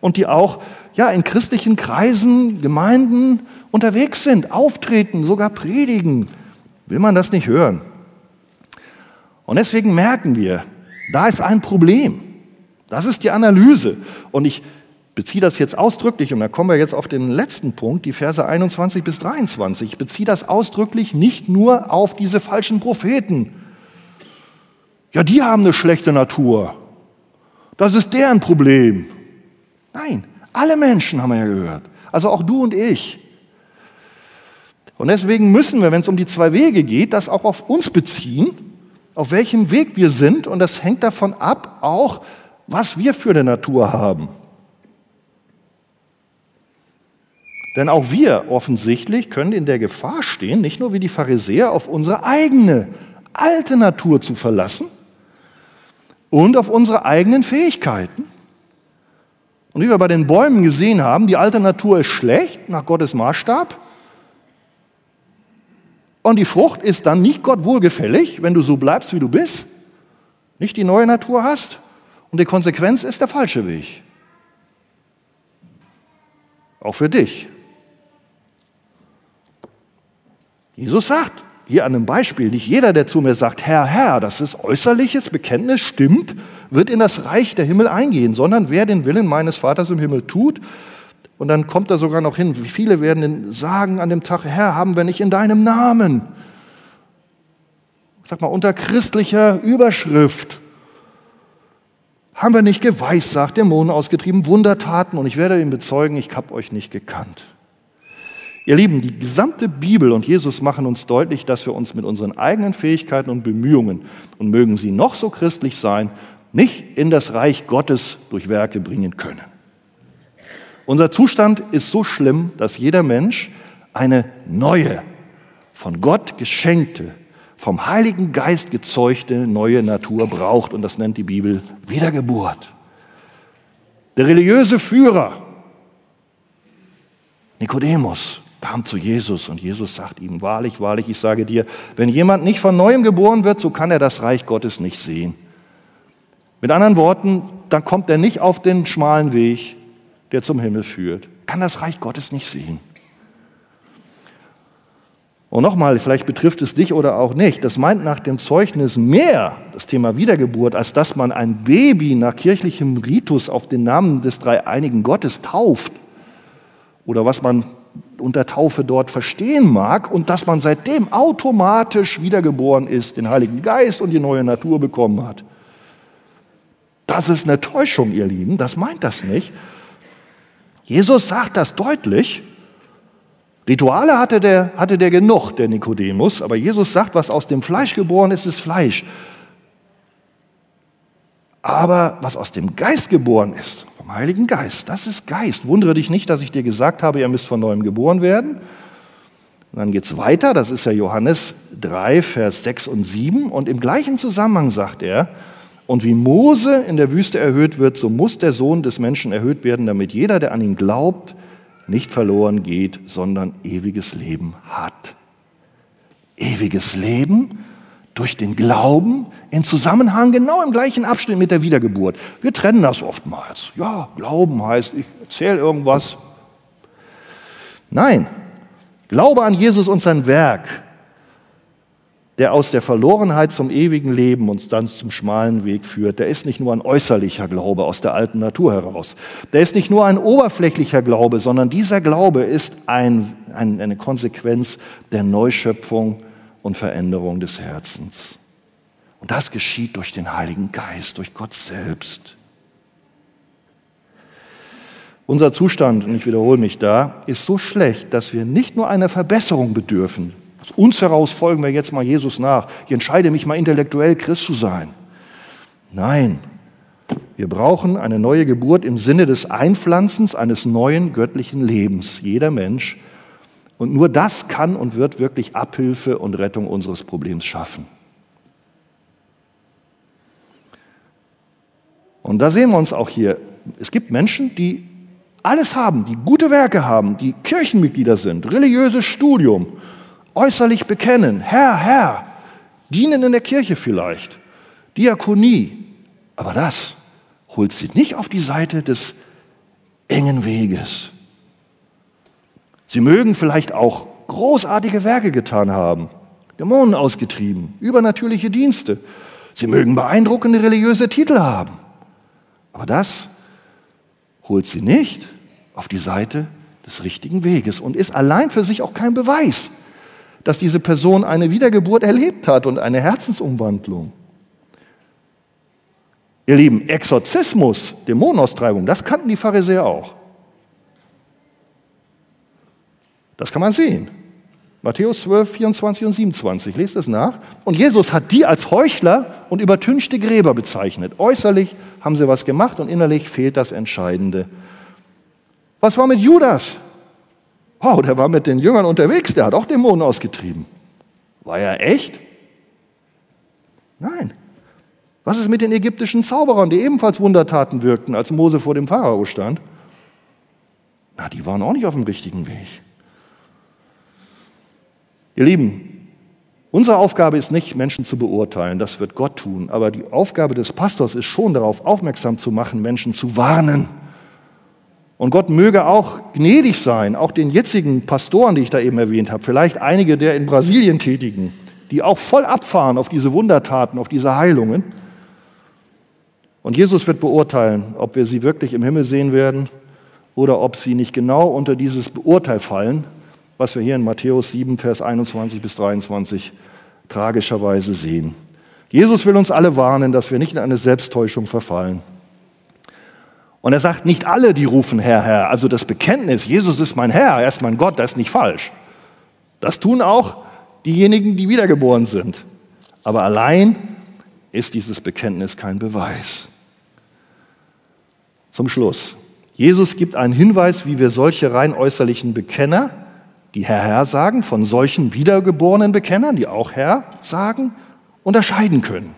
und die auch ja, in christlichen Kreisen, Gemeinden unterwegs sind, auftreten, sogar predigen. Will man das nicht hören? Und deswegen merken wir, da ist ein Problem. Das ist die Analyse. Und ich beziehe das jetzt ausdrücklich, und da kommen wir jetzt auf den letzten Punkt, die Verse 21 bis 23. Ich beziehe das ausdrücklich nicht nur auf diese falschen Propheten. Ja, die haben eine schlechte Natur. Das ist deren Problem. Nein, alle Menschen haben wir ja gehört. Also auch du und ich. Und deswegen müssen wir, wenn es um die zwei Wege geht, das auch auf uns beziehen, auf welchem Weg wir sind. Und das hängt davon ab, auch was wir für eine Natur haben. Denn auch wir offensichtlich können in der Gefahr stehen, nicht nur wie die Pharisäer auf unsere eigene alte Natur zu verlassen und auf unsere eigenen Fähigkeiten. Und wie wir bei den Bäumen gesehen haben, die alte Natur ist schlecht nach Gottes Maßstab. Und die Frucht ist dann nicht Gott wohlgefällig, wenn du so bleibst, wie du bist, nicht die neue Natur hast. Und die Konsequenz ist der falsche Weg. Auch für dich. Jesus sagt, hier an einem Beispiel, nicht jeder, der zu mir sagt, Herr, Herr, das ist äußerliches Bekenntnis, stimmt, wird in das Reich der Himmel eingehen, sondern wer den Willen meines Vaters im Himmel tut, und dann kommt er sogar noch hin, wie viele werden sagen an dem Tag, Herr, haben wir nicht in deinem Namen, sag mal, unter christlicher Überschrift, haben wir nicht geweissagt, Dämonen ausgetrieben, Wundertaten, und ich werde ihm bezeugen, ich habe euch nicht gekannt. Ihr Lieben, die gesamte Bibel und Jesus machen uns deutlich, dass wir uns mit unseren eigenen Fähigkeiten und Bemühungen, und mögen sie noch so christlich sein, nicht in das Reich Gottes durch Werke bringen können. Unser Zustand ist so schlimm, dass jeder Mensch eine neue, von Gott geschenkte, vom Heiligen Geist gezeugte neue Natur braucht. Und das nennt die Bibel Wiedergeburt. Der religiöse Führer Nikodemus kam zu Jesus und Jesus sagt ihm, wahrlich, wahrlich, ich sage dir, wenn jemand nicht von neuem geboren wird, so kann er das Reich Gottes nicht sehen. Mit anderen Worten, dann kommt er nicht auf den schmalen Weg, der zum Himmel führt, kann das Reich Gottes nicht sehen. Und nochmal, vielleicht betrifft es dich oder auch nicht. Das meint nach dem Zeugnis mehr das Thema Wiedergeburt, als dass man ein Baby nach kirchlichem Ritus auf den Namen des dreieinigen Gottes tauft. Oder was man unter Taufe dort verstehen mag und dass man seitdem automatisch wiedergeboren ist, den Heiligen Geist und die neue Natur bekommen hat. Das ist eine Täuschung, ihr Lieben, das meint das nicht. Jesus sagt das deutlich. Rituale hatte der, hatte der genug, der Nikodemus, aber Jesus sagt, was aus dem Fleisch geboren ist, ist Fleisch. Aber was aus dem Geist geboren ist, vom Heiligen Geist, das ist Geist. Wundere dich nicht, dass ich dir gesagt habe, ihr müsst von neuem geboren werden. Und dann geht es weiter, das ist ja Johannes 3, Vers 6 und 7. Und im gleichen Zusammenhang sagt er, und wie Mose in der Wüste erhöht wird, so muss der Sohn des Menschen erhöht werden, damit jeder, der an ihn glaubt, nicht verloren geht, sondern ewiges Leben hat. Ewiges Leben durch den Glauben in Zusammenhang genau im gleichen Abschnitt mit der Wiedergeburt. Wir trennen das oftmals. Ja, Glauben heißt, ich erzähle irgendwas. Nein, Glaube an Jesus und sein Werk, der aus der Verlorenheit zum ewigen Leben uns dann zum schmalen Weg führt, der ist nicht nur ein äußerlicher Glaube aus der alten Natur heraus. Der ist nicht nur ein oberflächlicher Glaube, sondern dieser Glaube ist ein, ein, eine Konsequenz der Neuschöpfung und Veränderung des Herzens. Und das geschieht durch den Heiligen Geist, durch Gott selbst. Unser Zustand, und ich wiederhole mich da, ist so schlecht, dass wir nicht nur einer Verbesserung bedürfen. Aus uns heraus folgen wir jetzt mal Jesus nach. Ich entscheide mich mal intellektuell, Christ zu sein. Nein, wir brauchen eine neue Geburt im Sinne des Einpflanzens eines neuen göttlichen Lebens. Jeder Mensch und nur das kann und wird wirklich Abhilfe und Rettung unseres Problems schaffen. Und da sehen wir uns auch hier. Es gibt Menschen, die alles haben, die gute Werke haben, die Kirchenmitglieder sind, religiöses Studium, äußerlich bekennen, Herr, Herr, dienen in der Kirche vielleicht, Diakonie. Aber das holt sie nicht auf die Seite des engen Weges. Sie mögen vielleicht auch großartige Werke getan haben, Dämonen ausgetrieben, übernatürliche Dienste. Sie mögen beeindruckende religiöse Titel haben. Aber das holt sie nicht auf die Seite des richtigen Weges und ist allein für sich auch kein Beweis, dass diese Person eine Wiedergeburt erlebt hat und eine Herzensumwandlung. Ihr Lieben, Exorzismus, Dämonenaustreibung, das kannten die Pharisäer auch. Das kann man sehen. Matthäus 12, 24 und 27. Lest es nach. Und Jesus hat die als Heuchler und übertünchte Gräber bezeichnet. Äußerlich haben sie was gemacht und innerlich fehlt das Entscheidende. Was war mit Judas? Wow, der war mit den Jüngern unterwegs, der hat auch Dämonen ausgetrieben. War er echt? Nein. Was ist mit den ägyptischen Zauberern, die ebenfalls Wundertaten wirkten, als Mose vor dem Pharao stand? Na, die waren auch nicht auf dem richtigen Weg. Ihr Lieben, unsere Aufgabe ist nicht, Menschen zu beurteilen, das wird Gott tun, aber die Aufgabe des Pastors ist schon darauf aufmerksam zu machen, Menschen zu warnen. Und Gott möge auch gnädig sein, auch den jetzigen Pastoren, die ich da eben erwähnt habe, vielleicht einige der in Brasilien tätigen, die auch voll abfahren auf diese Wundertaten, auf diese Heilungen. Und Jesus wird beurteilen, ob wir sie wirklich im Himmel sehen werden oder ob sie nicht genau unter dieses Beurteil fallen, was wir hier in Matthäus 7, Vers 21 bis 23 tragischerweise sehen. Jesus will uns alle warnen, dass wir nicht in eine Selbsttäuschung verfallen. Und er sagt, nicht alle, die rufen Herr, Herr. Also das Bekenntnis, Jesus ist mein Herr, er ist mein Gott, das ist nicht falsch. Das tun auch diejenigen, die wiedergeboren sind. Aber allein ist dieses Bekenntnis kein Beweis. Zum Schluss. Jesus gibt einen Hinweis, wie wir solche rein äußerlichen Bekenner, die Herr, Herr sagen, von solchen wiedergeborenen Bekennern, die auch Herr sagen, unterscheiden können.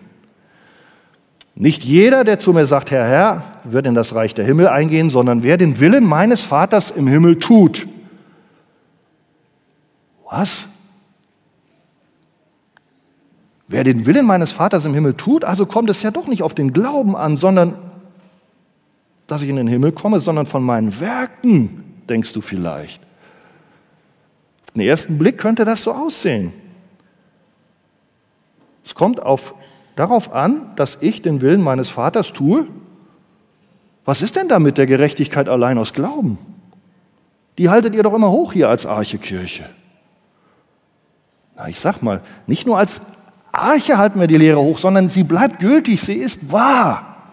Nicht jeder, der zu mir sagt, Herr, Herr, wird in das Reich der Himmel eingehen, sondern wer den Willen meines Vaters im Himmel tut. Was? Wer den Willen meines Vaters im Himmel tut, also kommt es ja doch nicht auf den Glauben an, sondern dass ich in den Himmel komme, sondern von meinen Werken, denkst du vielleicht. Auf den ersten Blick könnte das so aussehen. Es kommt auf, darauf an, dass ich den Willen meines Vaters tue. Was ist denn da mit der Gerechtigkeit allein aus Glauben? Die haltet ihr doch immer hoch hier als Archekirche. Na, ich sag mal, nicht nur als Arche halten wir die Lehre hoch, sondern sie bleibt gültig, sie ist wahr.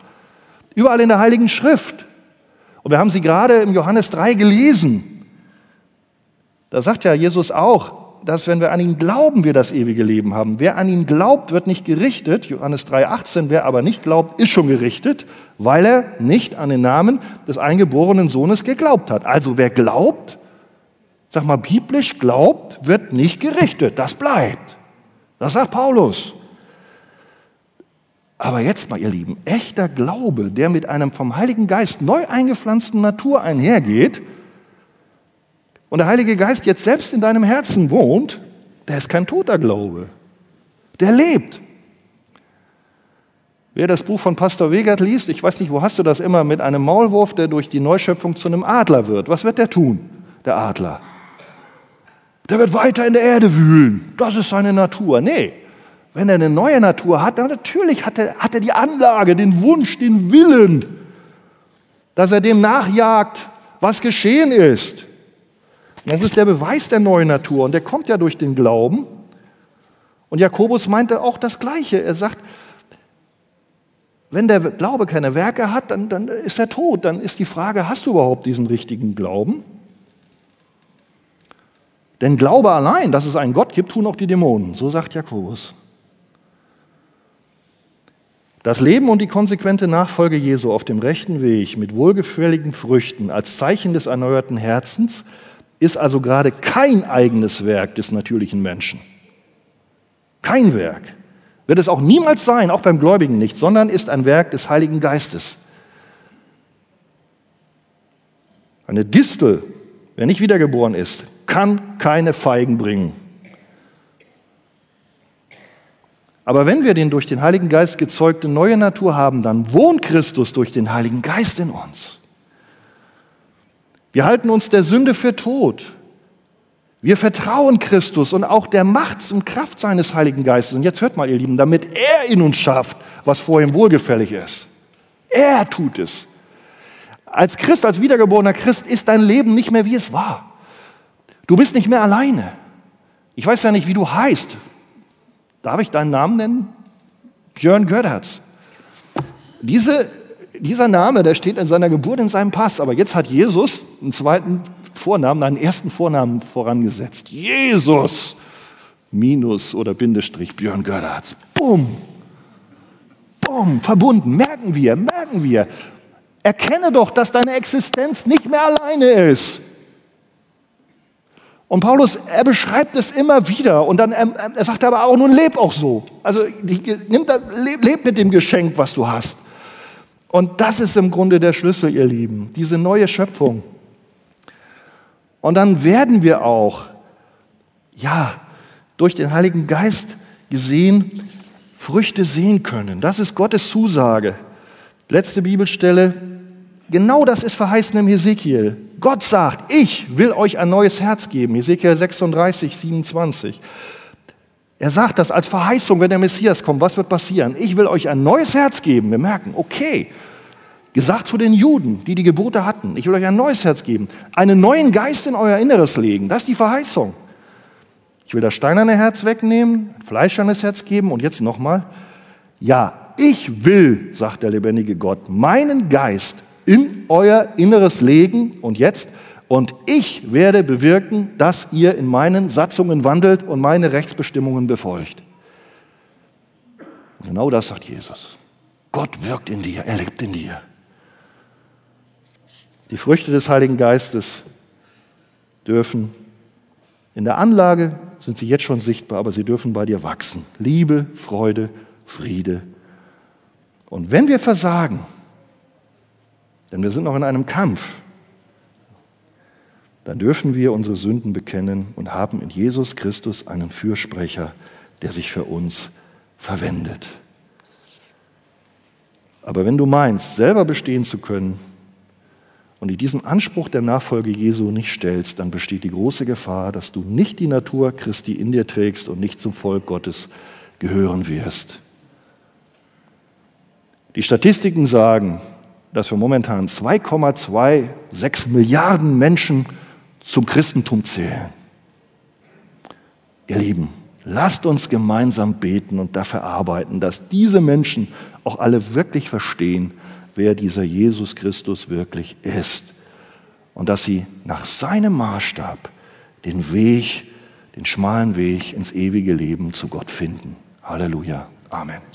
Überall in der Heiligen Schrift. Und wir haben sie gerade im Johannes 3 gelesen. Da sagt ja Jesus auch, dass wenn wir an ihn glauben, wir das ewige Leben haben. Wer an ihn glaubt, wird nicht gerichtet. Johannes 3,18. Wer aber nicht glaubt, ist schon gerichtet, weil er nicht an den Namen des eingeborenen Sohnes geglaubt hat. Also wer glaubt, sag mal, biblisch glaubt, wird nicht gerichtet. Das bleibt. Das sagt Paulus. Aber jetzt mal, ihr Lieben, echter Glaube, der mit einem vom Heiligen Geist neu eingepflanzten Natur einhergeht und der Heilige Geist jetzt selbst in deinem Herzen wohnt, der ist kein toter Glaube. Der lebt. Wer das Buch von Pastor Wegert liest, ich weiß nicht, wo hast du das immer, mit einem Maulwurf, der durch die Neuschöpfung zu einem Adler wird. Was wird der tun, der Adler? Der wird weiter in der Erde wühlen. Das ist seine Natur. Nee, wenn er eine neue Natur hat, dann natürlich hat er, hat er die Anlage, den Wunsch, den Willen, dass er dem nachjagt, was geschehen ist. Das ist der Beweis der neuen Natur und der kommt ja durch den Glauben. Und Jakobus meinte auch das Gleiche. Er sagt, wenn der Glaube keine Werke hat, dann, dann ist er tot. Dann ist die Frage, hast du überhaupt diesen richtigen Glauben? Denn Glaube allein, dass es einen Gott gibt, tun auch die Dämonen. So sagt Jakobus. Das Leben und die konsequente Nachfolge Jesu auf dem rechten Weg mit wohlgefälligen Früchten als Zeichen des erneuerten Herzens ist also gerade kein eigenes Werk des natürlichen Menschen. Kein Werk. Wird es auch niemals sein, auch beim Gläubigen nicht, sondern ist ein Werk des Heiligen Geistes. Eine Distel, wer nicht wiedergeboren ist, kann keine Feigen bringen. Aber wenn wir den durch den Heiligen Geist gezeugte neue Natur haben, dann wohnt Christus durch den Heiligen Geist in uns. Wir halten uns der Sünde für tot. Wir vertrauen Christus und auch der Macht und Kraft seines Heiligen Geistes. Und jetzt hört mal, ihr Lieben, damit er in uns schafft, was vor ihm wohlgefällig ist. Er tut es. Als Christ, als wiedergeborener Christ ist dein Leben nicht mehr wie es war. Du bist nicht mehr alleine. Ich weiß ja nicht, wie du heißt. Darf ich deinen Namen nennen? Björn Gödertz. Diese, dieser Name, der steht in seiner Geburt in seinem Pass, aber jetzt hat Jesus einen zweiten Vornamen, einen ersten Vornamen vorangesetzt. Jesus minus oder Bindestrich Björn Gödertz. Bumm. Bumm, verbunden. Merken wir, merken wir. Erkenne doch, dass deine Existenz nicht mehr alleine ist. Und Paulus, er beschreibt es immer wieder und dann er, er sagt aber auch, nun leb auch so. Also nimm das, leb, leb mit dem Geschenk, was du hast. Und das ist im Grunde der Schlüssel, ihr Lieben, diese neue Schöpfung. Und dann werden wir auch, ja, durch den Heiligen Geist gesehen, Früchte sehen können. Das ist Gottes Zusage. Letzte Bibelstelle, Genau das ist verheißen im Hesekiel. Gott sagt, ich will euch ein neues Herz geben. Hesekiel 36, 27. Er sagt das als Verheißung, wenn der Messias kommt. Was wird passieren? Ich will euch ein neues Herz geben. Wir merken, okay, gesagt zu den Juden, die die Gebote hatten. Ich will euch ein neues Herz geben. Einen neuen Geist in euer Inneres legen. Das ist die Verheißung. Ich will das steinerne Herz wegnehmen, ein fleischernes Herz geben. Und jetzt nochmal. Ja, ich will, sagt der lebendige Gott, meinen Geist in euer Inneres legen und jetzt und ich werde bewirken, dass ihr in meinen Satzungen wandelt und meine Rechtsbestimmungen befolgt. Und genau das sagt Jesus. Gott wirkt in dir, er lebt in dir. Die Früchte des Heiligen Geistes dürfen in der Anlage sind sie jetzt schon sichtbar, aber sie dürfen bei dir wachsen. Liebe, Freude, Friede. Und wenn wir versagen, denn wir sind noch in einem Kampf, dann dürfen wir unsere Sünden bekennen und haben in Jesus Christus einen Fürsprecher, der sich für uns verwendet. Aber wenn du meinst, selber bestehen zu können und die diesen Anspruch der Nachfolge Jesu nicht stellst, dann besteht die große Gefahr, dass du nicht die Natur Christi in dir trägst und nicht zum Volk Gottes gehören wirst. Die Statistiken sagen, dass wir momentan 2,26 Milliarden Menschen zum Christentum zählen. Ihr Lieben, lasst uns gemeinsam beten und dafür arbeiten, dass diese Menschen auch alle wirklich verstehen, wer dieser Jesus Christus wirklich ist und dass sie nach seinem Maßstab den Weg, den schmalen Weg ins ewige Leben zu Gott finden. Halleluja. Amen.